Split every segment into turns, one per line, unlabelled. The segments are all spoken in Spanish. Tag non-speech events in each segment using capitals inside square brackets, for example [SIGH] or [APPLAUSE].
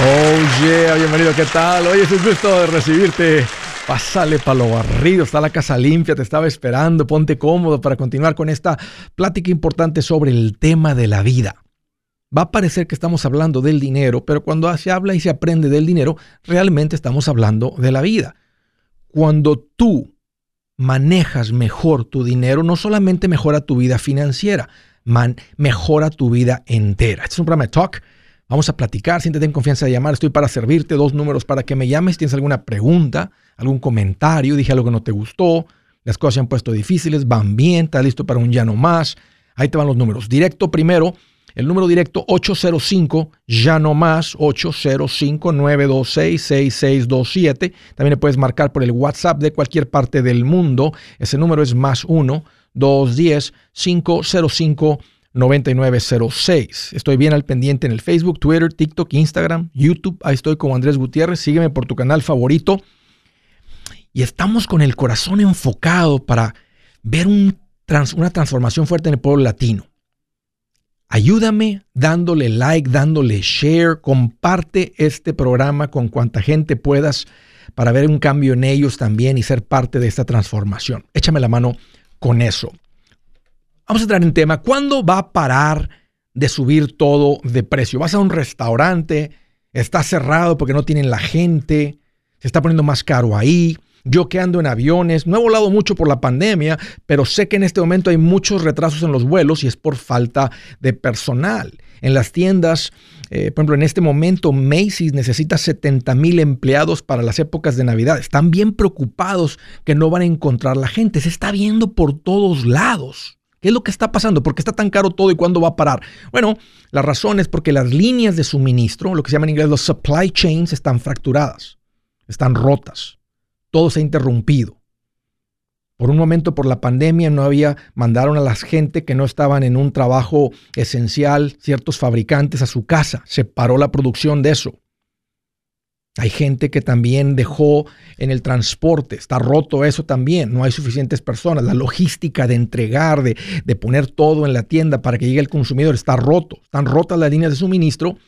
Oh yeah, bienvenido, ¿qué tal? Oye, es un gusto recibirte. Pásale para lo barrido, está la casa limpia, te estaba esperando, ponte cómodo para continuar con esta plática importante sobre el tema de la vida. Va a parecer que estamos hablando del dinero, pero cuando se habla y se aprende del dinero, realmente estamos hablando de la vida. Cuando tú manejas mejor tu dinero, no solamente mejora tu vida financiera, mejora tu vida entera. Este es un programa de talk Vamos a platicar, siéntete en confianza de llamar, estoy para servirte, dos números para que me llames, tienes alguna pregunta, algún comentario, dije algo que no te gustó, las cosas se han puesto difíciles, van bien, estás listo para un ya no más. Ahí te van los números. Directo primero, el número directo 805 ya no más 805 926 6627. También le puedes marcar por el WhatsApp de cualquier parte del mundo. Ese número es más 1 210 505 9906. Estoy bien al pendiente en el Facebook, Twitter, TikTok, Instagram, YouTube. Ahí estoy como Andrés Gutiérrez. Sígueme por tu canal favorito. Y estamos con el corazón enfocado para ver una transformación fuerte en el pueblo latino. Ayúdame dándole like, dándole share, comparte este programa con cuanta gente puedas para ver un cambio en ellos también y ser parte de esta transformación. Échame la mano con eso. Vamos a entrar en tema. ¿Cuándo va a parar de subir todo de precio? Vas a un restaurante, está cerrado porque no tienen la gente, se está poniendo más caro ahí. Yo que ando en aviones, no he volado mucho por la pandemia, pero sé que en este momento hay muchos retrasos en los vuelos y es por falta de personal. En las tiendas, eh, por ejemplo, en este momento Macy's necesita 70 mil empleados para las épocas de Navidad. Están bien preocupados que no van a encontrar la gente. Se está viendo por todos lados. ¿Qué es lo que está pasando? ¿Por qué está tan caro todo y cuándo va a parar? Bueno, la razón es porque las líneas de suministro, lo que se llama en inglés los supply chains, están fracturadas, están rotas. Todo se ha interrumpido. Por un momento, por la pandemia, no había, mandaron a la gente que no estaban en un trabajo esencial, ciertos fabricantes a su casa. Se paró la producción de eso. Hay gente que también dejó en el transporte, está roto eso también, no hay suficientes personas, la logística de entregar, de, de, poner todo en la tienda para que llegue el consumidor está roto, están rotas las líneas de suministro,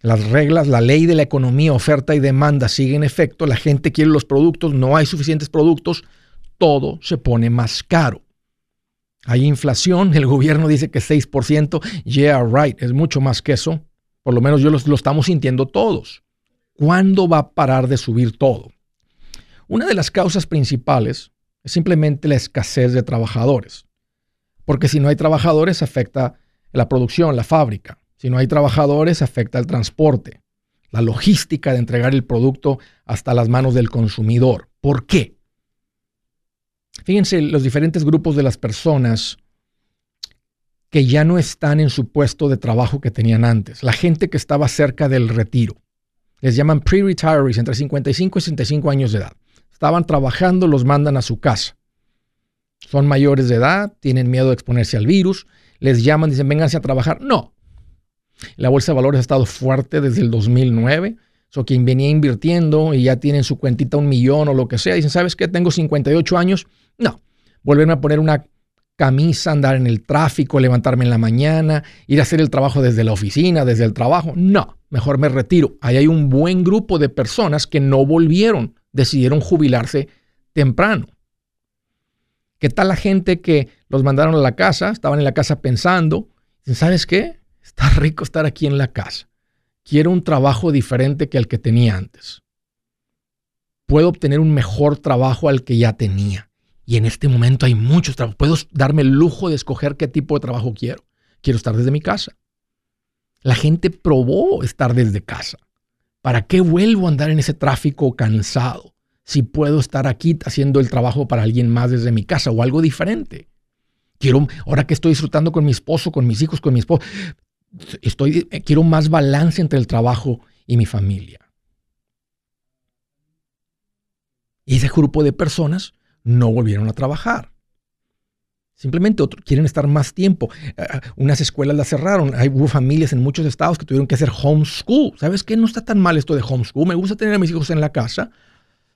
las reglas, la ley de la economía, oferta y demanda sigue en efecto, la gente quiere los productos, no hay suficientes productos, todo se pone más caro. Hay inflación, el gobierno dice que 6%, yeah, right, es mucho más que eso, por lo menos yo lo estamos sintiendo todos. ¿Cuándo va a parar de subir todo? Una de las causas principales es simplemente la escasez de trabajadores. Porque si no hay trabajadores afecta la producción, la fábrica. Si no hay trabajadores afecta el transporte, la logística de entregar el producto hasta las manos del consumidor. ¿Por qué? Fíjense los diferentes grupos de las personas que ya no están en su puesto de trabajo que tenían antes. La gente que estaba cerca del retiro. Les llaman pre-retirees, entre 55 y 65 años de edad. Estaban trabajando, los mandan a su casa. Son mayores de edad, tienen miedo de exponerse al virus, les llaman, dicen, vénganse a trabajar. No. La bolsa de valores ha estado fuerte desde el 2009. O quien venía invirtiendo y ya tienen su cuentita un millón o lo que sea, dicen, ¿sabes qué? Tengo 58 años. No. Vuelven a poner una camisa, andar en el tráfico, levantarme en la mañana, ir a hacer el trabajo desde la oficina, desde el trabajo. No, mejor me retiro. Ahí hay un buen grupo de personas que no volvieron, decidieron jubilarse temprano. ¿Qué tal la gente que los mandaron a la casa? Estaban en la casa pensando, ¿sabes qué? Está rico estar aquí en la casa. Quiero un trabajo diferente que el que tenía antes. Puedo obtener un mejor trabajo al que ya tenía. Y en este momento hay muchos trabajos. Puedo darme el lujo de escoger qué tipo de trabajo quiero. Quiero estar desde mi casa. La gente probó estar desde casa. ¿Para qué vuelvo a andar en ese tráfico cansado si puedo estar aquí haciendo el trabajo para alguien más desde mi casa o algo diferente? Quiero, ahora que estoy disfrutando con mi esposo, con mis hijos, con mi esposo, estoy, eh, quiero más balance entre el trabajo y mi familia. Y ese grupo de personas no volvieron a trabajar. Simplemente quieren estar más tiempo. Eh, eh, unas escuelas las cerraron. Hay familias en muchos estados que tuvieron que hacer homeschool. ¿Sabes qué? No está tan mal esto de homeschool. Me gusta tener a mis hijos en la casa.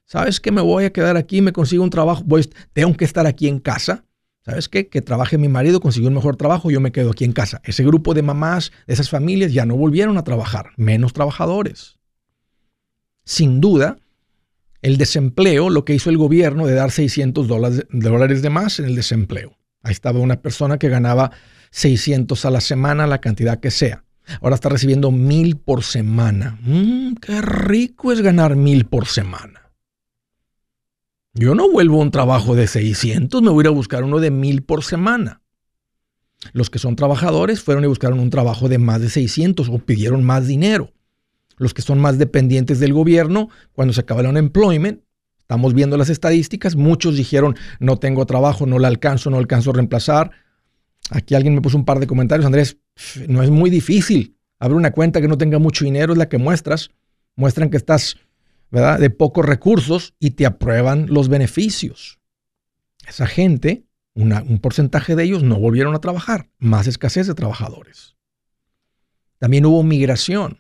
¿Sabes qué? Me voy a quedar aquí, me consigo un trabajo. Tengo que estar aquí en casa. ¿Sabes qué? Que trabaje mi marido, consiguió un mejor trabajo, yo me quedo aquí en casa. Ese grupo de mamás, de esas familias ya no volvieron a trabajar. Menos trabajadores. sin duda, el desempleo, lo que hizo el gobierno de dar 600 dólares de más en el desempleo. Ahí estaba una persona que ganaba 600 a la semana, la cantidad que sea. Ahora está recibiendo mil por semana. Mm, qué rico es ganar mil por semana. Yo no vuelvo a un trabajo de 600, me voy a ir a buscar uno de mil por semana. Los que son trabajadores fueron y buscaron un trabajo de más de 600 o pidieron más dinero. Los que son más dependientes del gobierno, cuando se acaba el unemployment, estamos viendo las estadísticas, muchos dijeron, no tengo trabajo, no la alcanzo, no alcanzo a reemplazar. Aquí alguien me puso un par de comentarios, Andrés, no es muy difícil. Abrir una cuenta que no tenga mucho dinero es la que muestras. Muestran que estás ¿verdad? de pocos recursos y te aprueban los beneficios. Esa gente un porcentaje de ellos no volvieron a trabajar, más escasez de trabajadores. También hubo migración.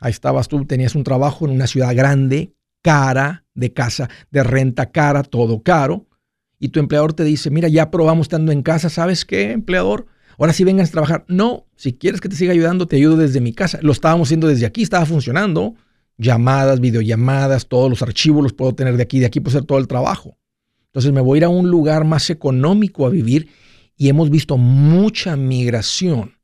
Ahí estabas tú, tenías un trabajo en una ciudad grande, cara, de casa, de renta cara, todo caro, y tu empleador te dice, mira, ya probamos estando en casa, ¿sabes qué, empleador? Ahora sí vengas a trabajar. No, si quieres que te siga ayudando, te ayudo desde mi casa. Lo estábamos haciendo desde aquí, estaba funcionando. Llamadas, videollamadas, todos los archivos los puedo tener de aquí, de aquí puedo hacer todo el trabajo. Entonces me voy a ir a un lugar más económico a vivir y hemos visto mucha migración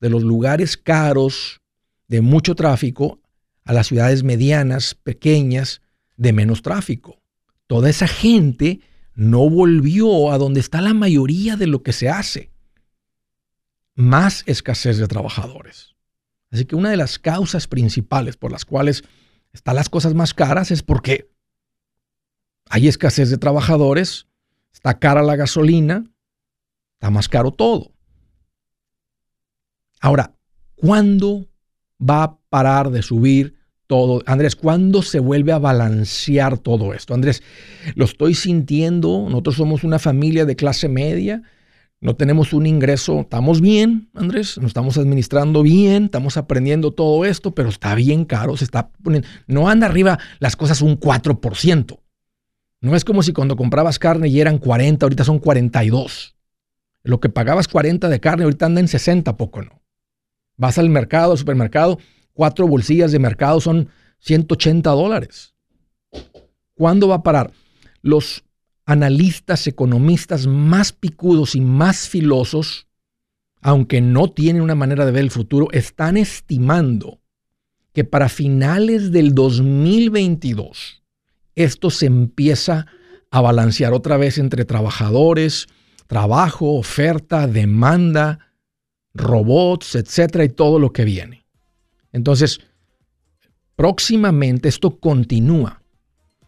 de los lugares caros, de mucho tráfico, a las ciudades medianas, pequeñas, de menos tráfico. Toda esa gente no volvió a donde está la mayoría de lo que se hace. Más escasez de trabajadores. Así que una de las causas principales por las cuales están las cosas más caras es porque hay escasez de trabajadores, está cara la gasolina, está más caro todo. Ahora, ¿cuándo va a parar de subir todo? Andrés, ¿cuándo se vuelve a balancear todo esto? Andrés, lo estoy sintiendo, nosotros somos una familia de clase media, no tenemos un ingreso, estamos bien, Andrés, nos estamos administrando bien, estamos aprendiendo todo esto, pero está bien caro, se está poniendo, no anda arriba las cosas un 4%. No es como si cuando comprabas carne y eran 40, ahorita son 42. Lo que pagabas 40 de carne, ahorita anda en 60, poco no. Vas al mercado, al supermercado, cuatro bolsillas de mercado son 180 dólares. ¿Cuándo va a parar? Los analistas, economistas más picudos y más filosos, aunque no tienen una manera de ver el futuro, están estimando que para finales del 2022 esto se empieza a balancear otra vez entre trabajadores, trabajo, oferta, demanda, robots, etcétera, y todo lo que viene. Entonces, próximamente esto continúa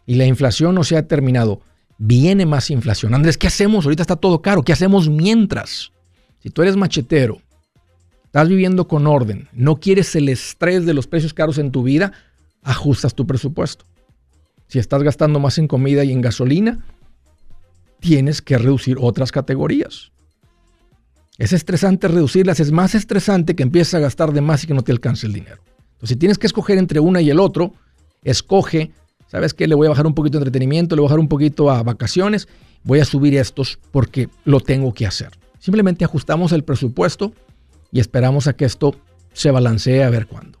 y la inflación no se ha terminado. Viene más inflación. Andrés, ¿qué hacemos? Ahorita está todo caro. ¿Qué hacemos mientras? Si tú eres machetero, estás viviendo con orden, no quieres el estrés de los precios caros en tu vida, ajustas tu presupuesto. Si estás gastando más en comida y en gasolina, tienes que reducir otras categorías. Es estresante reducirlas, es más estresante que empieces a gastar de más y que no te alcance el dinero. Entonces, si tienes que escoger entre una y el otro, escoge, ¿sabes qué? Le voy a bajar un poquito de entretenimiento, le voy a bajar un poquito a vacaciones, voy a subir estos porque lo tengo que hacer. Simplemente ajustamos el presupuesto y esperamos a que esto se balancee a ver cuándo.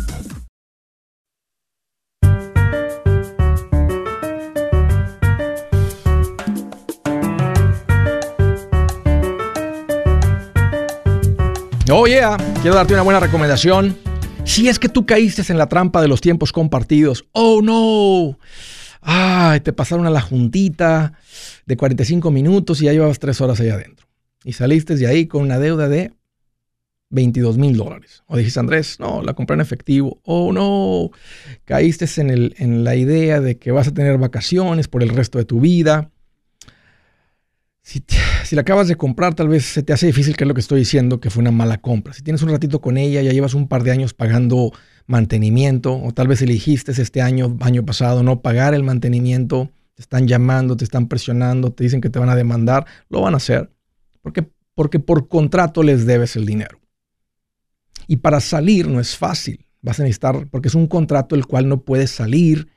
Oh yeah, quiero darte una buena recomendación. Si es que tú caíste en la trampa de los tiempos compartidos, oh no, ay, te pasaron a la juntita de 45 minutos y ya llevabas tres horas ahí adentro. Y saliste de ahí con una deuda de 22 mil dólares. O dijiste, Andrés, no, la compré en efectivo. Oh no, caíste en la idea de que vas a tener vacaciones por el resto de tu vida si, si, la acabas de comprar, tal vez se te hace difícil que es lo que estoy diciendo, que fue una mala compra. Si tienes un ratito con ella, ya llevas un par de años pagando mantenimiento, o tal vez elegiste este año, año pasado, no pagar el mantenimiento, te están llamando, te están presionando, te dicen que te van a demandar, lo van a hacer, porque, porque por contrato les debes el dinero. Y para salir no es fácil, vas a necesitar, porque es un contrato el cual no puedes salir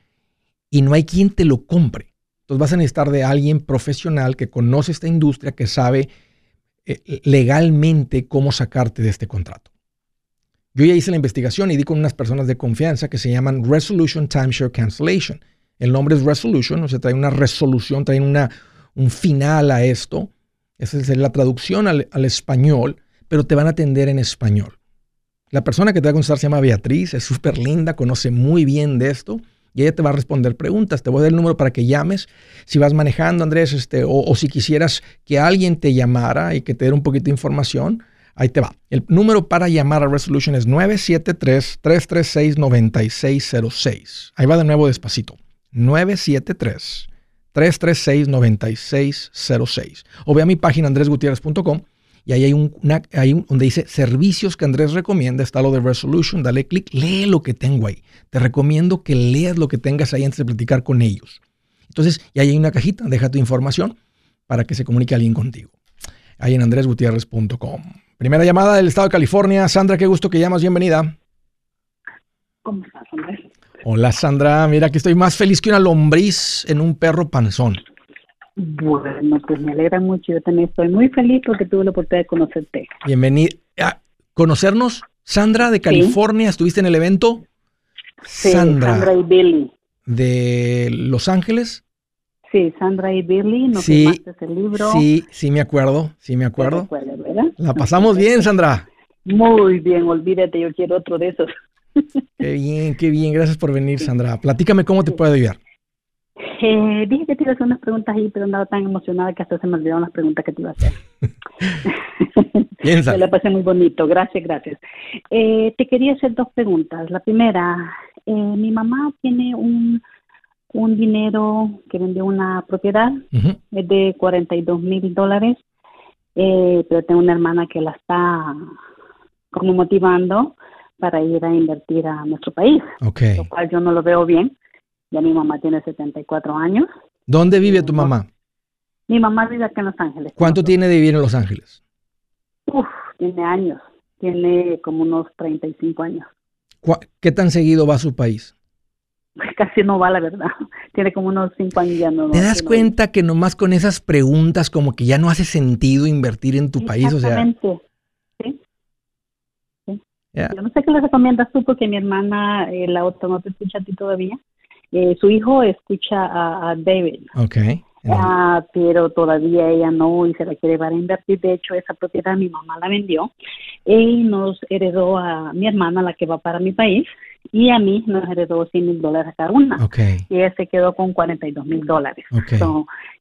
y no hay quien te lo compre. Entonces vas a necesitar de alguien profesional que conoce esta industria, que sabe eh, legalmente cómo sacarte de este contrato. Yo ya hice la investigación y di con unas personas de confianza que se llaman Resolution Timeshare Cancellation. El nombre es Resolution, o sea, trae una resolución, trae una, un final a esto. Esa es la traducción al, al español, pero te van a atender en español. La persona que te va a contestar se llama Beatriz, es súper linda, conoce muy bien de esto y ella te va a responder preguntas. Te voy a dar el número para que llames. Si vas manejando, Andrés, este, o, si quisieras que alguien te llamara y que te diera un poquito de información, ahí te va. El número para llamar a Resolution es 973-336-9606. Ahí va de nuevo despacito. 973 336-9606. O ve a mi página andresgutierrez.com y ahí hay un, donde dice servicios que Andrés recomienda, está lo de Resolution, dale clic, lee lo que tengo ahí. Te recomiendo que leas lo que tengas ahí antes de platicar con ellos. Entonces, y ahí hay una cajita, deja tu información para que se comunique alguien contigo. Ahí en andresgutierrez.com. Primera llamada del estado de California. Sandra, qué gusto que llamas, bienvenida.
¿Cómo estás, Andrés?
Hola, Sandra. Mira, que estoy más feliz que una lombriz en un perro panzón.
Bueno, pues me alegra mucho. Yo también estoy muy feliz porque tuve la oportunidad de conocerte.
Bienvenida. a conocernos, Sandra de California. ¿Estuviste en el evento?
Sí, Sandra, y Billy.
¿De Los Ángeles?
Sí, Sandra y Billy. Nos
sí,
el libro.
Sí, sí me acuerdo. Sí me acuerdo. La pasamos [LAUGHS] bien, Sandra.
Muy bien, olvídate, yo quiero otro de esos. [LAUGHS]
Qué bien, qué bien. Gracias por venir, Sandra. Platícame cómo te puedo ayudar.
Eh, dije que te iba a hacer unas preguntas ahí, pero andaba tan emocionada que hasta se me olvidaron las preguntas que te iba a hacer. [LAUGHS]
Piensa.
me la pasé muy bonito, gracias, gracias. Eh, te quería hacer dos preguntas. La primera, eh, mi mamá tiene un, un dinero que vendió una propiedad, es de 42 mil dólares, eh, pero tengo una hermana que la está como motivando para ir a invertir a nuestro país,
okay.
lo cual yo no lo veo bien ya mi mamá tiene 74 años.
¿Dónde vive tu mamá?
Mi mamá vive acá en Los Ángeles.
¿Cuánto tiene de vivir en Los Ángeles?
Uf, tiene años. Tiene como unos 35 años.
¿Qué tan seguido va a su país? [LAUGHS]
Casi no va, la verdad. [LAUGHS] Tiene como unos 5 años ya no.
¿Te das cuenta que nomás con esas preguntas como que ya no hace sentido invertir en tu país? O
sí. sí. Yo no sé qué le recomiendas tú porque mi hermana, eh, la otra, no te escucha a ti todavía. Eh, su hijo escucha a, David.
Okay.
Ah, pero todavía ella no y se la quiere llevar a invertir. De hecho, esa propiedad mi mamá la vendió y nos heredó a mi hermana, la que va para mi país. y a mí nos heredó 100 mil dólares cada una. Y ella se quedó con 42 mil dólares.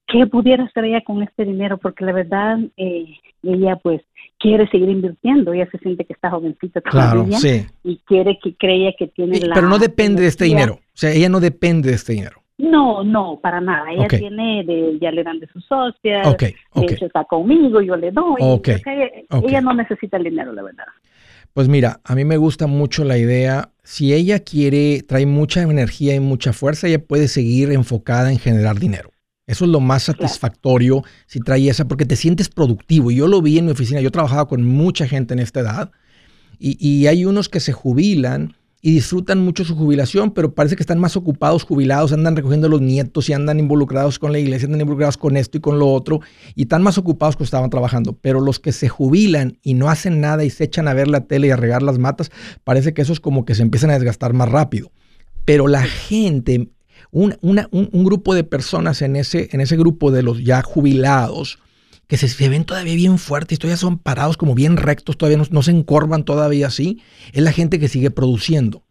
¿Qué pudiera hacer ella con este dinero? Porque la verdad, eh, ella pues quiere seguir invirtiendo, ella se siente que está jovencita todavía y quiere que creía que tiene la...
Pero no depende de este dinero, o sea, ella no depende de este dinero.
No, no, para nada. Ella tiene, de, ya le dan de sus socias, okay, está conmigo, yo le doy. ella no necesita el dinero, la verdad.
Pues mira, a mí me gusta mucho la idea, si ella quiere, trae mucha energía y mucha fuerza, ella puede seguir enfocada en generar dinero. Eso es lo más satisfactorio si trae esa, porque te sientes productivo. Yo lo vi en mi oficina, yo trabajaba con mucha gente en esta edad y, y hay unos que se jubilan y disfrutan mucho su jubilación, pero parece que están más ocupados, jubilados, andan recogiendo los nietos y andan involucrados con la iglesia, andan involucrados con esto y con lo otro, y están más ocupados que estaban trabajando. Pero los que se jubilan y no hacen nada y se echan a ver la tele y a regar las matas, parece que esos como que se empiezan a desgastar más rápido. Pero la gente, un, un, grupo de personas en ese, en ese grupo de los ya jubilados, que se, ven todavía bien fuertes, todavía son parados como bien rectos, todavía no, se encorvan todavía así, es la gente que sigue produciendo.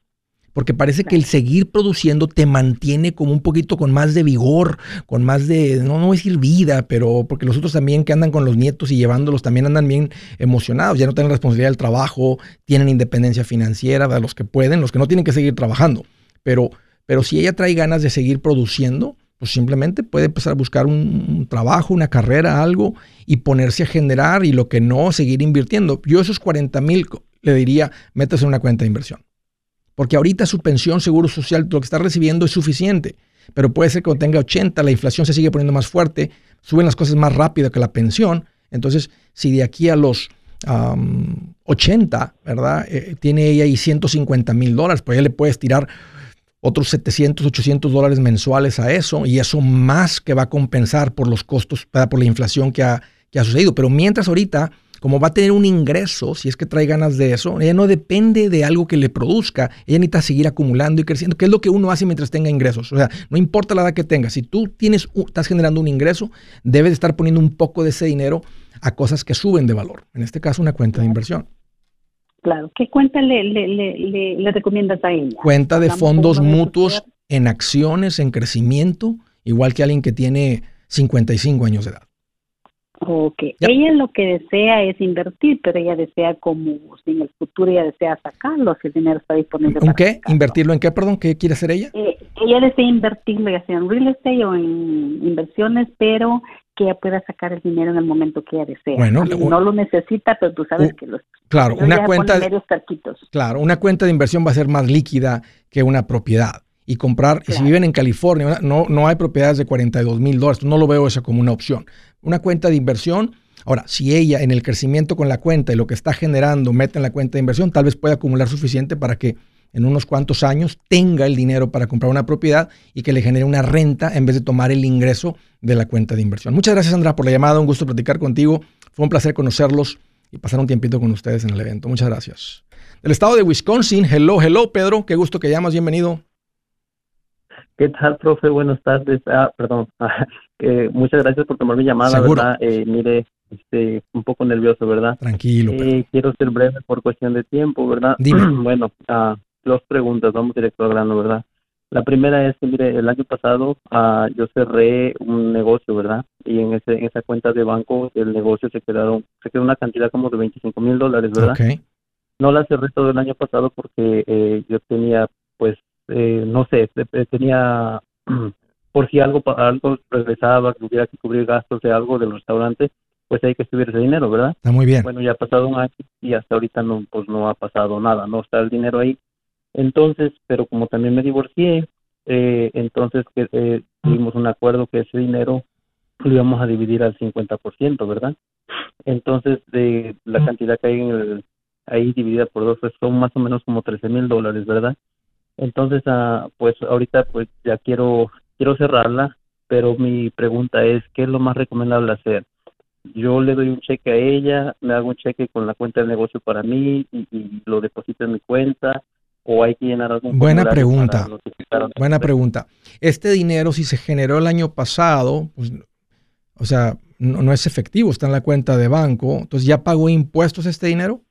Porque parece que el seguir produciendo te mantiene como un poquito con más de vigor, con más de, no, no voy a decir vida, pero porque los otros también que andan con los nietos y llevándolos también andan bien emocionados, ya no tienen responsabilidad del trabajo, tienen independencia financiera de los que pueden, los que no tienen que seguir trabajando. Pero, pero si ella trae ganas de seguir produciendo, pues simplemente puede empezar a buscar un, trabajo, una carrera, algo y ponerse a generar y lo que no, seguir invirtiendo. Yo esos 40 mil le diría, métase en una cuenta de inversión. Porque ahorita su pensión, seguro social, lo que está recibiendo es suficiente. Pero puede ser que cuando tenga 80, la inflación se sigue poniendo más fuerte, suben las cosas más rápido que la pensión. Entonces, si de aquí a los 80, ¿verdad? Eh, tiene ella ahí 150 mil dólares, pues ella le puedes tirar otros 700, 800 dólares mensuales a eso y eso más que va a compensar por los costos, por la inflación que ha, sucedido. Pero mientras ahorita, como va a tener un ingreso, si es que trae ganas de eso, ella no depende de algo que le produzca, ella necesita seguir acumulando y creciendo, que es lo que uno hace mientras tenga ingresos. O sea, no importa la edad que tengas, si tú tienes, estás generando un ingreso, debes estar poniendo un poco de ese dinero a cosas que suben de valor. En este caso, una cuenta de inversión.
Claro. ¿Qué cuenta le, le, le, le recomiendas a ella?
Cuenta de fondos mutuos en acciones, en crecimiento, igual que alguien que tiene 55 años de edad.
Ok. Ella lo que desea es invertir, pero ella desea como si en el futuro ella desea sacarlo, si el dinero está disponible.
¿En qué? ¿Invertirlo en qué, perdón? ¿Qué quiere hacer ella?
Eh, ella desea invertirlo ya sea en real estate o en inversiones, pero que ella pueda sacar el dinero en el momento que ella desea. Bueno, no lo necesita, pero tú sabes que los
Claro, una cuenta de, Claro, una cuenta de inversión va a ser más líquida que una propiedad. Y comprar, y si viven en California, no, no hay propiedades de 42 mil dólares, no lo veo eso como una opción. Una cuenta de inversión, ahora, si ella en el crecimiento con la cuenta y lo que está generando mete en la cuenta de inversión, tal vez pueda acumular suficiente para que en unos cuantos años tenga el dinero para comprar una propiedad y que le genere una renta en vez de tomar el ingreso de la cuenta de inversión. Muchas gracias, Sandra, por la llamada. Un gusto platicar contigo. Fue un placer conocerlos y pasar un tiempito con ustedes en el evento. Muchas gracias. Del estado de Wisconsin, hello, hello, Pedro. Qué gusto que llamas. Bienvenido.
¿Qué tal, profe? Buenas tardes. Ah, perdón. [LAUGHS] muchas gracias por tomar mi llamada, ¿verdad? Eh, mire, este, un poco nervioso, ¿verdad?
Tranquilo.
Eh, quiero ser breve por cuestión de tiempo, ¿verdad?
Dime. [CLEARS THROAT]
bueno, ah, dos preguntas, vamos directo al grano, ¿verdad? La primera es que, mire, el año pasado uh, yo cerré un negocio, ¿verdad? Y en, ese, en esa cuenta de banco el negocio se quedaron, se quedó una cantidad como de 25 mil dólares, ¿verdad? Okay. No la cerré todo el año pasado porque eh, yo tenía, pues, eh, no sé, eh, tenía, [CLEARS THROAT] por si algo algo regresaba, que hubiera que cubrir gastos de algo del restaurante, pues hay que subir ese dinero, ¿verdad?
Está muy bien.
Bueno, ya ha pasado un año y hasta ahorita no, pues no ha pasado nada, no está el dinero ahí entonces, pero como también me divorcié, eh, entonces eh, tuvimos un acuerdo que ese dinero lo íbamos a dividir al 50%, ¿verdad? Entonces, de la cantidad que hay en el, ahí dividida por dos, pues son más o menos como 13 mil dólares, ¿verdad? Entonces, ah, pues ahorita pues ya quiero, quiero cerrarla, pero mi pregunta es, ¿qué es lo más recomendable hacer? Yo le doy un cheque a ella, me hago un cheque con la cuenta de negocio para mí y, y lo deposito en mi cuenta, o hay que llenar algún
Buena pregunta. Buena pregunta. Este dinero, si se generó el año pasado, pues, o sea, no, es efectivo, está en la cuenta de banco. Entonces, ¿ya pagó impuestos este dinero?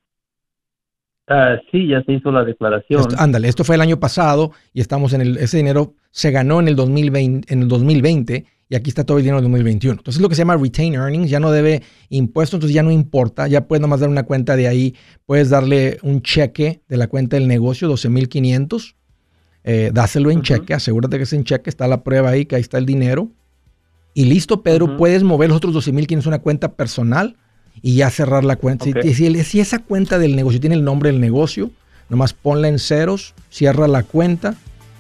Ah, sí, ya se hizo la declaración.
ándale, esto fue el año pasado y estamos en el, ese dinero se ganó en el 2020, en el 2020 y aquí está todo el dinero del 2021. Entonces es lo que se llama retain earnings, ya no debe impuestos, entonces ya no importa, ya puedes nomás dar una cuenta de ahí, puedes darle un cheque de la cuenta del negocio, 12.500, eh, dáselo en cheque, asegúrate que es en cheque, está la prueba ahí, que ahí está el dinero. Y listo, Pedro, puedes mover los otros 12.500 a una cuenta personal y ya cerrar la cuenta. Si, si, esa cuenta del negocio tiene el nombre del negocio, nomás ponla en ceros, cierra la cuenta.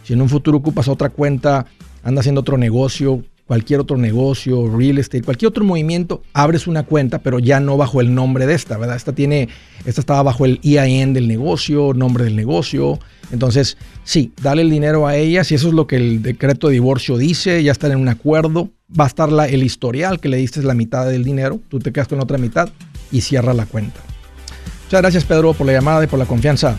Si en un futuro ocupas otra cuenta, anda haciendo otro negocio, cualquier otro negocio, real estate, cualquier otro movimiento, abres una cuenta, pero ya no bajo el nombre de esta, ¿verdad? Esta tiene, esta estaba bajo el EIN del negocio, nombre del negocio. Entonces, sí, dale el dinero a ella, si eso es lo que el decreto de divorcio dice, ya están en un acuerdo, va a estar la, el historial que le diste la mitad del dinero, tú te quedas con otra mitad y cierra la cuenta. Muchas gracias Pedro por la llamada y por la confianza.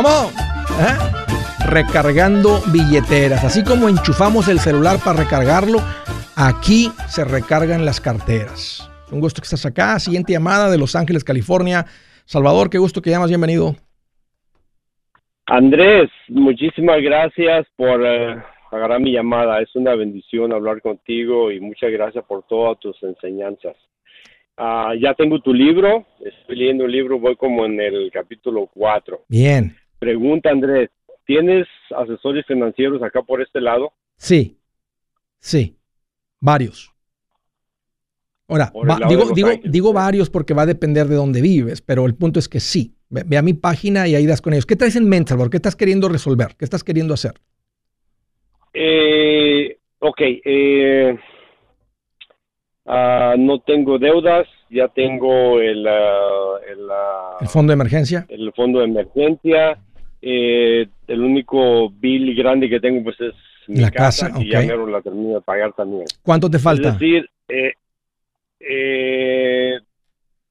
¿Eh? Recargando billeteras. Así como enchufamos el celular para recargarlo, aquí se recargan las carteras. Un gusto que estás acá. Siguiente llamada de Los Ángeles, California. Salvador, qué gusto que llamas. Bienvenido.
Andrés, muchísimas gracias por eh, agarrar mi llamada. Es una bendición hablar contigo y muchas gracias por todas tus enseñanzas. Ah, ya tengo tu libro, estoy leyendo el libro, voy como en el capítulo 4.
Bien.
Pregunta Andrés, ¿tienes asesores financieros acá por este lado?
Sí, sí, varios. Ahora, digo, digo, digo varios porque va a depender de dónde vives, pero el punto es que sí. Ve, a mi página y ahí das con ellos. ¿Qué traes en mente, ¿Qué estás queriendo resolver? ¿Qué estás queriendo hacer?
Eh, ok, eh, Ah, no tengo deudas, ya tengo el, ah,
ah, el, fondo de emergencia.
El fondo de emergencia. Eh, el único bill grande que tengo pues es mi
la casa,
y ya me la termino de pagar también.
¿Cuánto te falta?
Es decir, eh, eh,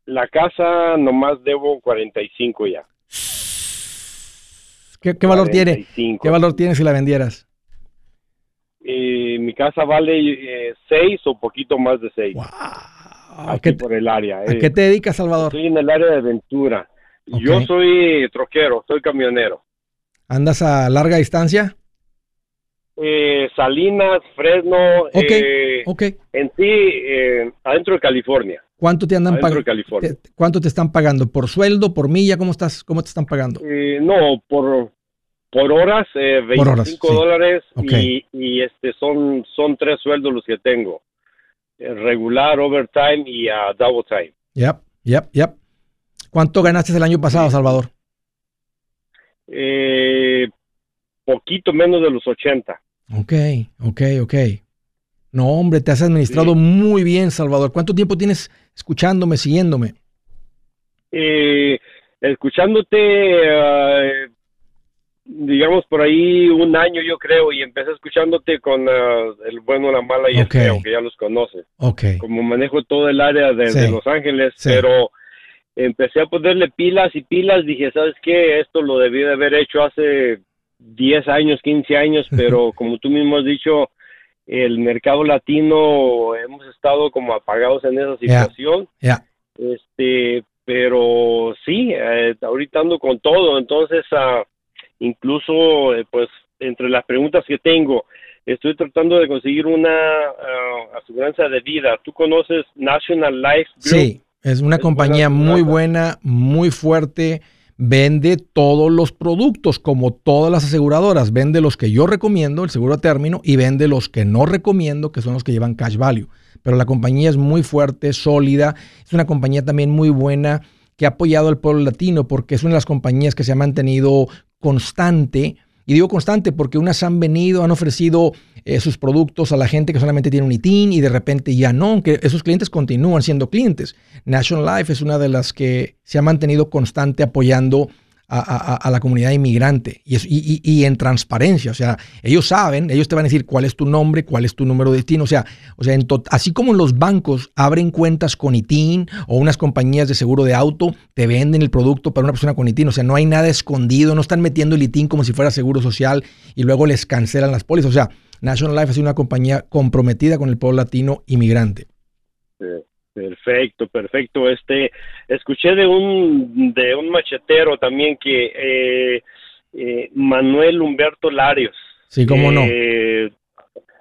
la casa nomás debo 45 ya.
¿Qué, qué valor tiene? ¿Qué valor tiene si la vendieras?
Eh, mi casa vale eh, seis o poquito más de seis. Aquí por el área.
¿A qué eh. te dedicas, Salvador?
Estoy en el área de Yo soy troquero, soy camionero.
¿Andas a larga distancia?
Salinas, Fresno.
ok.
En sí, adentro de California.
¿Cuánto te andan pagando? ¿Cuánto te están pagando? ¿Por sueldo? ¿Por milla? ¿Cómo estás? ¿Cómo te están pagando?
no, por, por horas, eh, 25 dólares y, este son, son tres sueldos los que tengo. Eh, regular, overtime y uh, double time.
Yep, yep, yep. ¿Cuánto ganaste el año pasado, Salvador?
Eh, poquito menos de los 80.
Ok, ok, ok. No, hombre, te has administrado muy bien, Salvador. ¿Cuánto tiempo tienes escuchándome, siguiéndome?
Eh, escuchándote, uh, digamos por ahí un año yo creo y empecé escuchándote con uh, el bueno, la mala y el feo, que ya los conoces.
Okay.
Como manejo todo el área de, Los Ángeles, pero empecé a ponerle pilas y pilas, dije, ¿sabes qué? Esto lo debí de haber hecho hace 10 años, 15 años, [LAUGHS] pero como tú mismo has dicho, el mercado latino hemos estado como apagados en esa situación. Este, pero sí, eh, ahorita ando con todo, entonces uh, incluso eh, pues entre las preguntas que tengo, estoy tratando de conseguir una uh, aseguranza de vida. ¿Tú conoces National Life
Group? Sí, es una compañía muy buena, muy fuerte vende todos los productos, como todas las aseguradoras. Vende los que yo recomiendo, el seguro a término, y vende los que no recomiendo, que son los que llevan cash value. Pero la compañía es muy fuerte, sólida. Es una compañía también muy buena que ha apoyado al pueblo latino porque es una de las compañías que se ha mantenido constante y digo constante porque unas han venido, han ofrecido eh, sus productos a la gente que solamente tiene un ITIN y de repente ya no, aunque esos clientes continúan siendo clientes. National Life es una de las que se ha mantenido constante apoyando a, la comunidad inmigrante y, y, en transparencia. O sea, ellos saben, ellos te van a decir cuál es tu nombre, cuál es tu número de destino. O sea, o sea así como en los bancos abren cuentas con ITIN o unas compañías de seguro de auto te venden el producto para una persona con ITIN. O sea, no hay nada escondido, no están metiendo el ITIN como si fuera seguro social y luego les cancelan las pólizas. O sea, National Life es una compañía comprometida con el pueblo latino inmigrante.
Sí. Perfecto, perfecto. Este, escuché de un de un machetero también que eh, eh, Manuel Humberto Larios.
Sí, cómo no.
Eh,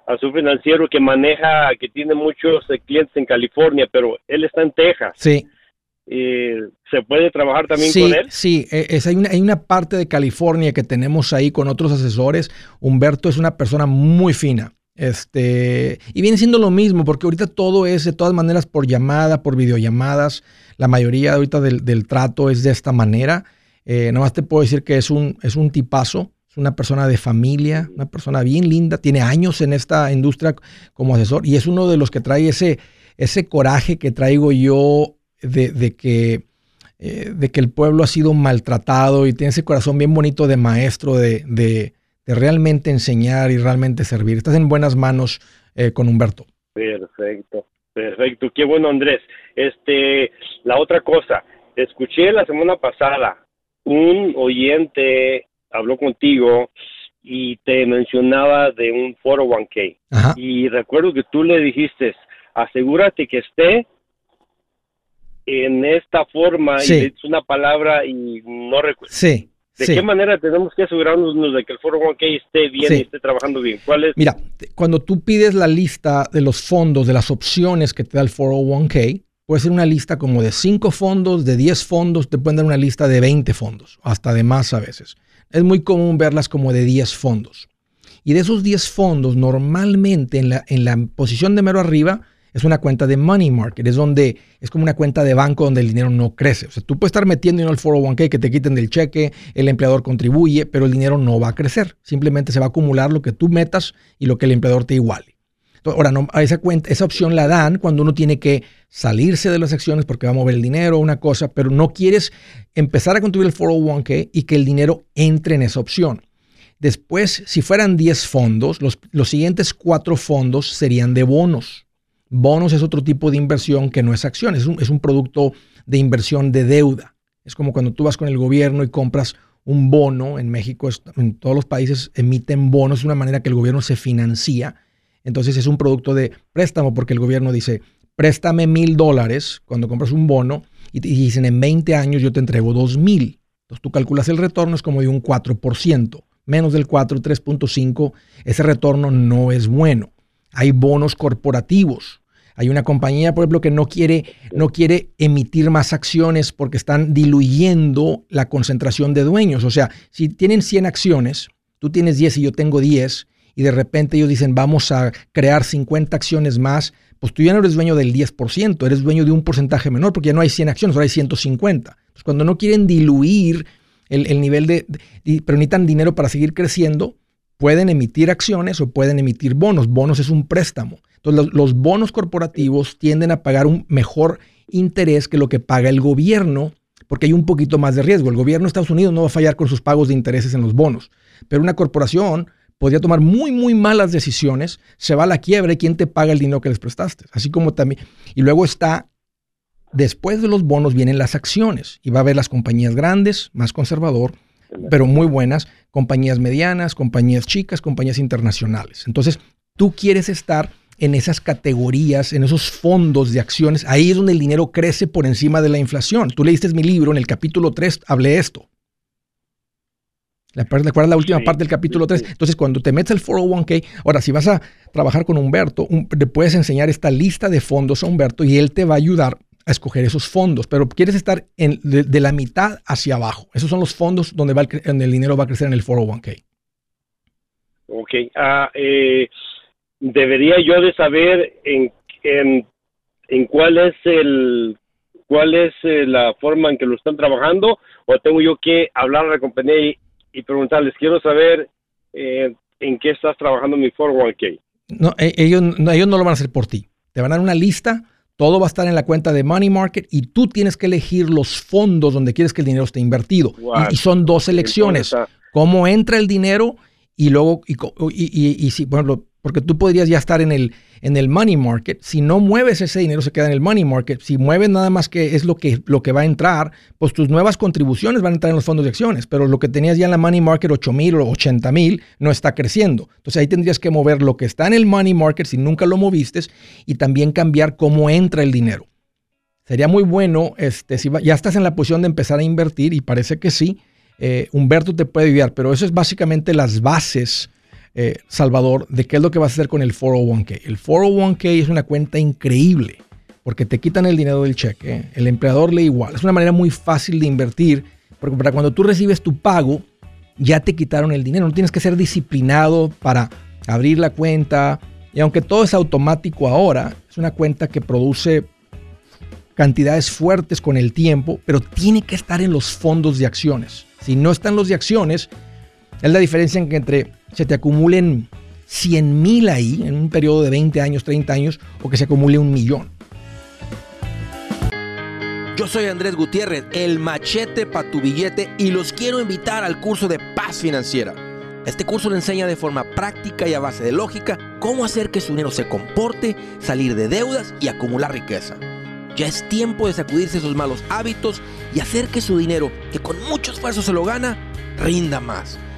a su financiero que maneja, que tiene muchos clientes en California, pero él está en Texas.
Sí.
¿Se puede trabajar también con él?
Sí, es, hay, una, hay una parte de California que tenemos ahí con otros asesores. Humberto es una persona muy fina. Este, y viene siendo lo mismo, porque ahorita todo es de todas maneras por llamada, por videollamadas. La mayoría ahorita del, trato es de esta manera. Eh, nomás te puedo decir que es un, es un tipazo, es una persona de familia, una persona bien linda, tiene años en esta industria como asesor y es uno de los que trae ese, ese coraje que traigo yo de, que, eh, de que el pueblo ha sido maltratado y tiene ese corazón bien bonito de maestro, de, de realmente enseñar y realmente servir. Estás en buenas manos eh, con Humberto.
Perfecto, perfecto. Qué bueno, Andrés. Este, la otra cosa, escuché la semana pasada un oyente habló contigo y te mencionaba de un 401k. Y recuerdo que tú le dijiste, asegúrate que esté en esta forma y es una palabra y no recuerdo.
Sí.
¿De qué manera tenemos que asegurarnos de que el 401k esté bien y esté trabajando bien? ¿Cuál es?
Mira, cuando tú pides la lista de los fondos, de las opciones que te da el 401k, puede ser una lista como de 5 fondos, de 10 fondos, te pueden dar una lista de 20 fondos, hasta de más a veces. Es muy común verlas como de 10 fondos. Y de esos 10 fondos, normalmente en la, en la posición de mero arriba, es una cuenta de money market, es donde es como una cuenta de banco donde el dinero no crece. O sea, tú puedes estar metiendo en el 401k que te quiten del cheque, el empleador contribuye, pero el dinero no va a crecer. Simplemente se va a acumular lo que tú metas y lo que el empleador te iguale. ahora, no, esa, cuenta, esa opción la dan cuando uno tiene que salirse de las acciones porque va a mover el dinero, una cosa, pero no quieres empezar a contribuir el 401k y que el dinero entre en esa opción. Después, si fueran 10 fondos, los, los siguientes cuatro fondos serían de bonos. Bonos es otro tipo de inversión que no es acción, es un, es un producto de inversión de deuda. Es como cuando tú vas con el gobierno y compras un bono, en México, en todos los países emiten bonos, de una manera que el gobierno se financia. Entonces es un producto de préstamo porque el gobierno dice, préstame mil dólares cuando compras un bono y te dicen en 20 años yo te entrego dos mil. Entonces tú calculas el retorno, es como de un 4%, menos del 4, 3.5, ese retorno no es bueno. Hay bonos corporativos. Hay una compañía, por ejemplo, que no quiere, no quiere emitir más acciones porque están diluyendo la concentración de dueños. O sea, si tienen 100 acciones, tú tienes 10 y yo tengo 10, y de repente ellos dicen, vamos a crear 50 acciones más, pues tú ya no eres dueño del 10%, eres dueño de un porcentaje menor porque ya no hay 100 acciones, ahora hay 150. Entonces, cuando no quieren diluir el, nivel de, de, pero necesitan dinero para seguir creciendo, pueden emitir acciones o pueden emitir bonos. Bonos es un préstamo. Entonces, los, bonos corporativos tienden a pagar un mejor interés que lo que paga el gobierno, porque hay un poquito más de riesgo. El gobierno de Estados Unidos no va a fallar con sus pagos de intereses en los bonos, pero una corporación podría tomar muy, muy malas decisiones, se va a la quiebra y quién te paga el dinero que les prestaste. Así como también. Y luego está, después de los bonos vienen las acciones y va a haber las compañías grandes, más conservador, pero muy buenas, compañías medianas, compañías chicas, compañías internacionales. Entonces, tú quieres estar en esas categorías, en esos fondos de acciones. Ahí es donde el dinero crece por encima de la inflación. Tú leíste mi libro, en el capítulo 3 hablé esto. ¿Recuerdas la última parte del capítulo 3? Entonces, cuando te metes el 401k, ahora, si vas a trabajar con Humberto, le puedes enseñar esta lista de fondos a Humberto y él te va a ayudar a escoger esos fondos, pero quieres estar en, de, la mitad hacia abajo. Esos son los fondos donde, va el, el dinero va a crecer en el 401k.
Ok. Ah, eh, debería yo de saber en, en, cuál es el cuál es eh, la forma en que lo están trabajando o tengo yo que hablar a la compañía y, preguntarles, quiero saber eh, en qué estás trabajando mi 401k.
No, e, ellos, no, ellos no lo van a hacer por ti. Te van a dar una lista todo va a estar en la cuenta de Money Market y tú tienes que elegir los fondos donde quieres que el dinero esté invertido. Y, son dos elecciones. Cómo entra el dinero y luego, y, y, y, si, por ejemplo, porque tú podrías ya estar en el, en el money market. Si no mueves ese dinero, se queda en el money market. Si mueves nada más que es lo que, lo que va a entrar, pues tus nuevas contribuciones van a entrar en los fondos de acciones. Pero lo que tenías ya en la money market, 8 mil o 80 mil, no está creciendo. Entonces ahí tendrías que mover lo que está en el money market si nunca lo moviste y también cambiar cómo entra el dinero. Sería muy bueno, este, si ya estás en la posición de empezar a invertir y parece que sí, eh, Humberto te puede ayudar, pero eso es básicamente las bases eh, Salvador, de qué es lo que vas a hacer con el 401k. El 401k es una cuenta increíble porque te quitan el dinero del cheque, el empleador le igual. Es una manera muy fácil de invertir porque para cuando tú recibes tu pago, ya te quitaron el dinero. No tienes que ser disciplinado para abrir la cuenta. Y aunque todo es automático ahora, es una cuenta que produce cantidades fuertes con el tiempo, pero tiene que estar en los fondos de acciones. Si no están los de acciones, es la diferencia entre se te acumulen 100 mil ahí en un periodo de 20 años, 30 años, o que se acumule un millón.
Yo soy Andrés Gutiérrez, el machete para tu billete, y los quiero invitar al curso de paz financiera. Este curso le enseña de forma práctica y a base de lógica cómo hacer que su dinero se comporte, salir de deudas y acumular riqueza. Ya es tiempo de sacudirse esos malos hábitos y hacer que su dinero, que con mucho esfuerzo se lo gana, rinda más.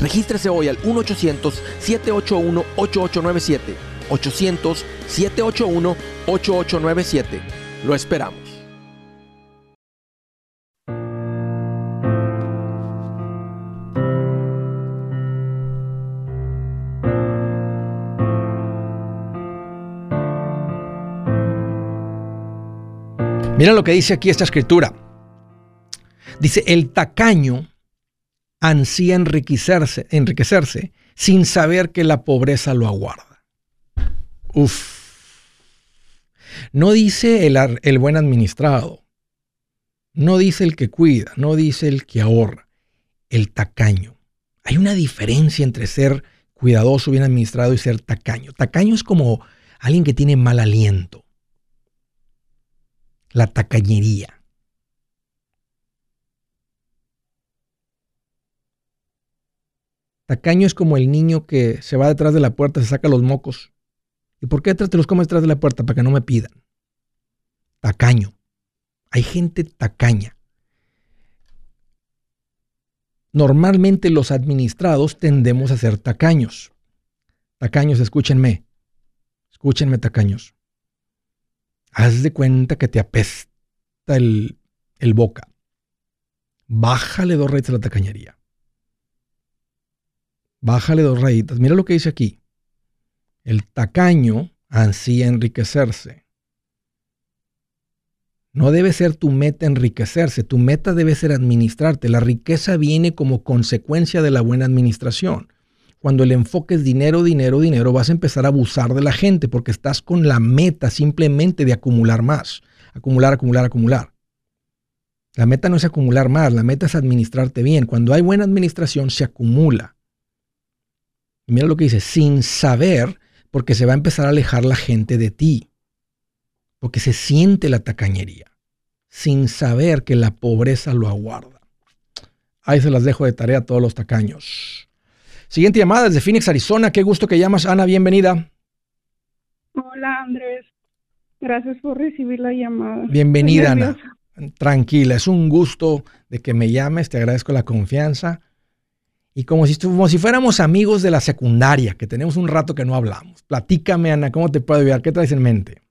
Regístrese hoy al 1-800-781-8897. 800-781-8897. Lo esperamos.
Mira lo que dice aquí esta escritura. Dice, el tacaño ansía enriquecerse, enriquecerse sin saber que la pobreza lo aguarda. Uf. No dice el, el buen administrado, no dice el que cuida, no dice el que ahorra, el tacaño. Hay una diferencia entre ser cuidadoso, bien administrado y ser tacaño. Tacaño es como alguien que tiene mal aliento. La tacañería. Tacaño es como el niño que se va detrás de la puerta, se saca los mocos. ¿Y por qué te los comes detrás de la puerta? Para que no me pidan. Tacaño. Hay gente tacaña. Normalmente los administrados tendemos a ser tacaños. Tacaños, escúchenme. Escúchenme, tacaños. Haz de cuenta que te apesta el, el boca. Bájale dos reyes a la tacañería. Bájale dos rayitas. Mira lo que dice aquí. El tacaño ansía enriquecerse. No debe ser tu meta enriquecerse, tu meta debe ser administrarte. La riqueza viene como consecuencia de la buena administración. Cuando el enfoque es dinero, dinero, dinero, vas a empezar a abusar de la gente porque estás con la meta simplemente de acumular más. Acumular, acumular, acumular. La meta no es acumular más, la meta es administrarte bien. Cuando hay buena administración se acumula mira lo que dice, sin saber, porque se va a empezar a alejar la gente de ti. porque se siente la tacañería, sin saber que la pobreza lo aguarda. Ahí se las dejo de tarea a todos los tacaños. Siguiente llamada desde Phoenix, Arizona. Qué gusto que llamas, Ana. Bienvenida.
Hola, Andrés. Gracias por recibir la llamada.
Bienvenida, Ana. Tranquila, es un gusto de que me llames. Te agradezco la confianza. Y como si, como si fuéramos amigos de la secundaria, que tenemos un rato que no hablamos. Platícame, Ana, ¿cómo te puedo ayudar? ¿Qué traes en mente?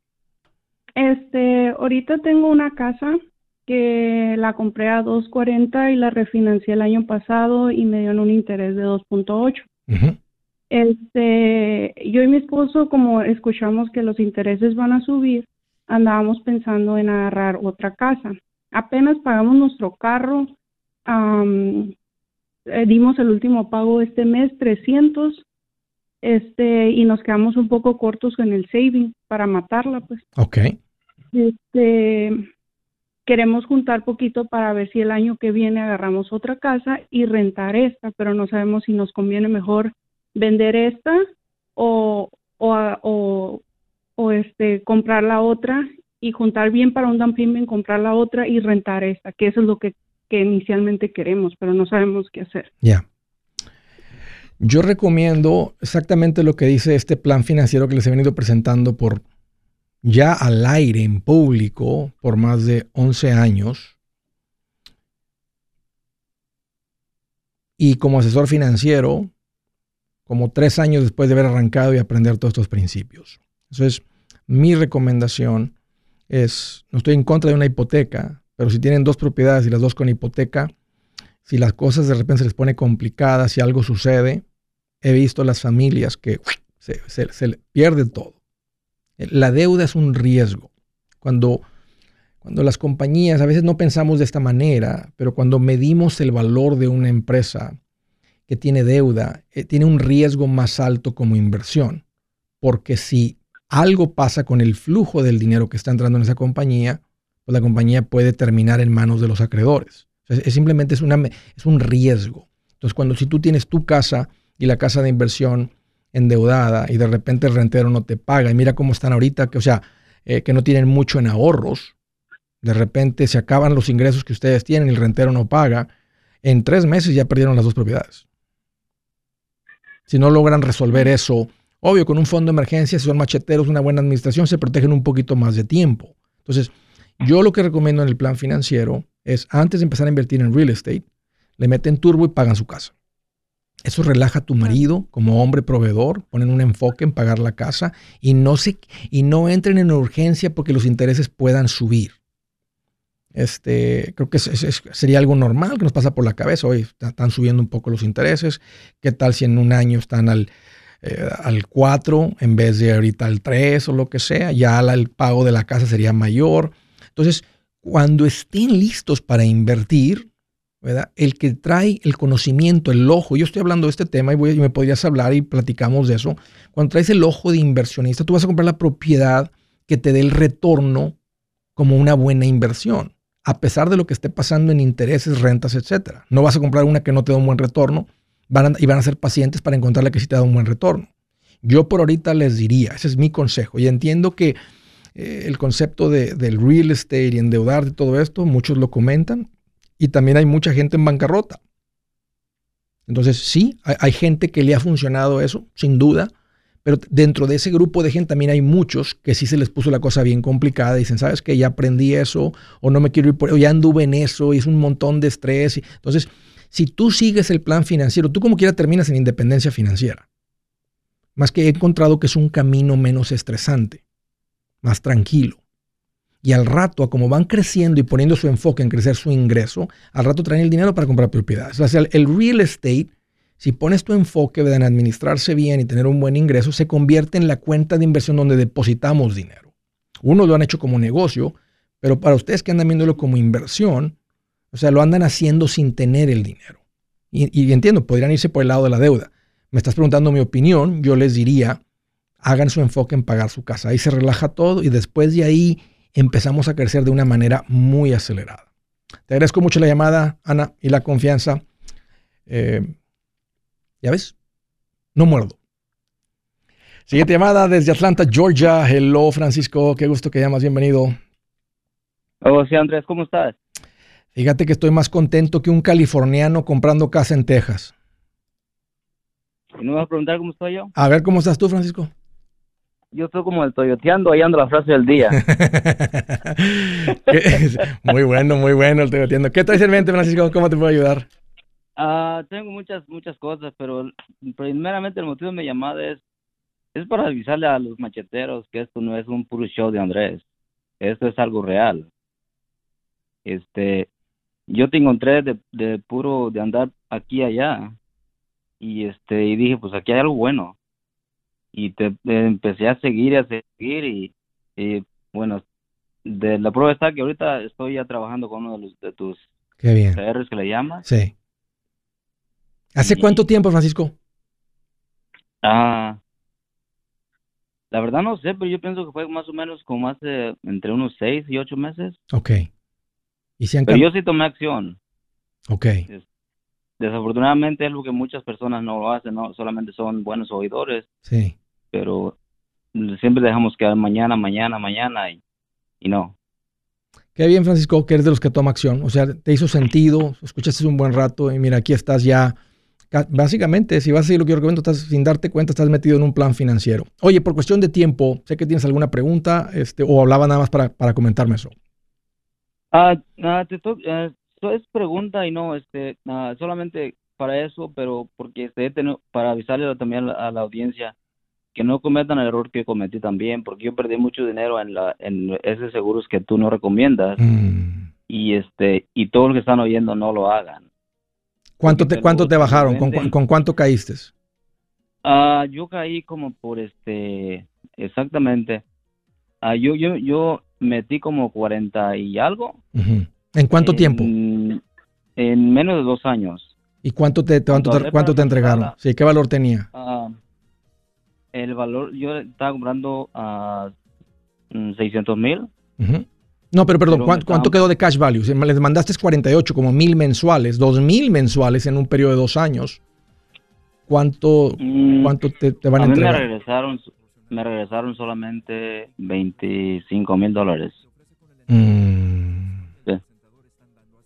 Este, ahorita tengo una casa que la compré a 2.40 y la refinancié el año pasado y me dieron un interés de 2.8. Este, yo y mi esposo, como escuchamos que los intereses van a subir, andábamos pensando en agarrar otra casa. Apenas pagamos nuestro carro, eh, dimos el último pago este mes, 300, este, y nos quedamos un poco cortos en el saving para matarla, pues.
Ok.
Este, queremos juntar poquito para ver si el año que viene agarramos otra casa y rentar esta, pero no sabemos si nos conviene mejor vender esta o, o, o, este, comprar la otra y juntar bien para un down payment, comprar la otra y rentar esta, que eso es lo que, que inicialmente queremos, pero no sabemos qué hacer.
Ya. Yo recomiendo exactamente lo que dice este plan financiero que les he venido presentando por ya al aire en público por más de 11 años y como asesor financiero como tres años después de haber arrancado y aprender todos estos principios. Entonces, mi recomendación es, no estoy en contra de una hipoteca, pero si tienen dos propiedades y las dos con hipoteca, si las cosas de repente se les pone complicadas, si algo sucede, he visto las familias que se, pierde todo. La deuda es un riesgo. Cuando, cuando las compañías, a veces no pensamos de esta manera, pero cuando medimos el valor de una empresa que tiene deuda, eh, tiene un riesgo más alto como inversión. Porque si algo pasa con el flujo del dinero que está entrando en esa compañía, pues la compañía puede terminar en manos de los acreedores. es, simplemente es, una, es un riesgo. Entonces, cuando si tú tienes tu casa y la casa de inversión endeudada y de repente el rentero no te paga y mira cómo están ahorita, que o sea, eh, que no tienen mucho en ahorros, de repente se acaban los ingresos que ustedes tienen y el rentero no paga, en tres meses ya perdieron las dos propiedades. Si no logran resolver eso, obvio, con un fondo de emergencia, si son macheteros, una buena administración, se protegen un poquito más de tiempo. Entonces, yo lo que recomiendo en el plan financiero es, antes de empezar a invertir en real estate, le meten turbo y pagan su casa. Eso relaja a tu marido como hombre proveedor, ponen un enfoque en pagar la casa y no, se, y no entren en urgencia porque los intereses puedan subir. Este, creo que sería algo normal que nos pasa por la cabeza. Hoy están subiendo un poco los intereses. ¿Qué tal si en un año están al, eh, al 4 en vez de ahorita al 3 o lo que sea? Ya el pago de la casa sería mayor. Entonces, cuando estén listos para invertir, el que trae el conocimiento, el ojo, yo estoy hablando de este tema y, voy, me podrías hablar y platicamos de eso. Cuando traes el ojo de inversionista, tú vas a comprar la propiedad que te dé el retorno como una buena inversión, a pesar de lo que esté pasando en intereses, rentas, etc. No vas a comprar una que no te da un buen retorno van y van a ser pacientes para encontrar la que sí te da un buen retorno. Yo por ahorita les diría, ese es mi consejo, y entiendo que eh, el concepto de, del real estate y endeudar de todo esto, muchos lo comentan, y también hay mucha gente en bancarrota. Entonces, sí, hay, gente que le ha funcionado eso, sin duda, pero dentro de ese grupo de gente también hay muchos que sí se les puso la cosa bien complicada. Dicen, ¿sabes qué? Ya aprendí eso, o no me quiero ir por, o ya anduve en eso, y es un montón de estrés. Entonces, si tú sigues el plan financiero, tú como quiera terminas en independencia financiera. Más que he encontrado que es un camino menos estresante, más tranquilo. Y al rato, como van creciendo y poniendo su enfoque en crecer su ingreso, al rato traen el dinero para comprar propiedades. O sea, el real estate, si pones tu enfoque en administrarse bien y tener un buen ingreso, se convierte en la cuenta de inversión donde depositamos dinero. Unos lo han hecho como negocio, pero para ustedes que andan viéndolo como inversión, o sea, lo andan haciendo sin tener el dinero. Y, y entiendo, podrían irse por el lado de la deuda. Me estás preguntando mi opinión, yo les diría, hagan su enfoque en pagar su casa. Ahí se relaja todo y después de ahí empezamos a crecer de una manera muy acelerada. Te agradezco mucho la llamada, Ana, y la confianza. Eh, ya ves, no muerdo. Siguiente llamada desde Atlanta, Georgia. Hello, Francisco. Qué gusto que llamas. Bienvenido.
Oh, sí, Andrés, ¿cómo estás?
Fíjate que estoy más contento que un californiano comprando casa en Texas.
¿Y no me vas a preguntar cómo estoy yo?
A ver, ¿cómo estás tú, Francisco?
Yo estoy como el toyoteando, ahí ando la frase del día. [LAUGHS]
muy bueno, muy bueno el toyoteando. ¿Qué traes en mente, Francisco? ¿Cómo te puedo ayudar?
Ah, tengo muchas, muchas cosas, pero primeramente el motivo de mi llamada es, es para avisarle a los macheteros que esto no es un puro show de Andrés. Esto es algo real. Este, yo te encontré de, de puro de andar aquí y allá y este y dije pues aquí hay algo bueno y te, empecé a seguir y a seguir y, bueno de la prueba está que ahorita estoy ya trabajando con uno de, los, de tus
Qué bien.
que le llamas
sí ¿hace cuánto tiempo Francisco?
ah la verdad no sé pero yo pienso que fue más o menos como hace entre unos seis y ocho meses
Ok. ¿Y si
pero yo sí tomé acción
Ok
desafortunadamente es lo que muchas personas no lo hacen, no solamente son buenos oidores.
Sí.
Pero siempre dejamos que mañana, mañana, mañana y, y no.
Qué bien, Francisco, que eres de los que toma acción. O sea, te hizo sentido, escuchaste un buen rato y mira, aquí estás ya. Básicamente, si vas a seguir lo que yo recomiendo, estás, sin darte cuenta, estás metido en un plan financiero. Oye, por cuestión de tiempo, sé que tienes alguna pregunta este, o hablaba nada más para, para comentarme eso.
Ah, ah te, eh, es pregunta y no, este, solamente para eso, pero porque este, para avisarle también a la, audiencia que no cometan el error que cometí también, porque yo perdí mucho dinero en la en esos seguros que tú no recomiendas mm. y este y todos los que están oyendo no lo hagan.
¿Cuánto te cuánto te bajaron? ¿Con, ¿Con, cuánto caíste?
Ah, yo caí como por este exactamente. Ah, yo yo yo metí como 40 y algo.
¿En cuánto tiempo?
En menos de dos años.
¿Y cuánto te, cuánto, te entregaron? Sí, ¿qué valor tenía?
El valor, yo estaba comprando a 600 mil.
No, pero perdón, ¿cuánto, quedó de cash value? Si les mandaste 48, como mil mensuales, dos mil mensuales en un periodo de dos años. ¿Cuánto, mm, cuánto te, van a, entregar?
me regresaron, me regresaron solamente 25 mil dólares. Mm.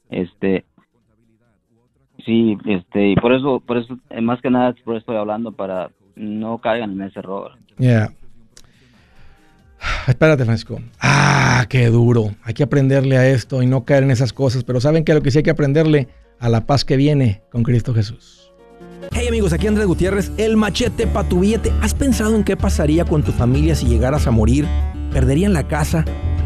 Este, sí, este, y por eso, por eso, eh, más que nada, por eso estoy hablando para no caigan en ese error.
Yeah. Espérate, Francisco. Ah, qué duro. Hay que aprenderle a esto y no caer en esas cosas. Pero saben que lo que sí hay que aprenderle a la paz que viene con Cristo Jesús.
Hey amigos, aquí Andrés Gutiérrez, el machete para tu billete. ¿Has pensado en qué pasaría con tu familia si llegaras a morir? ¿Perderían la casa?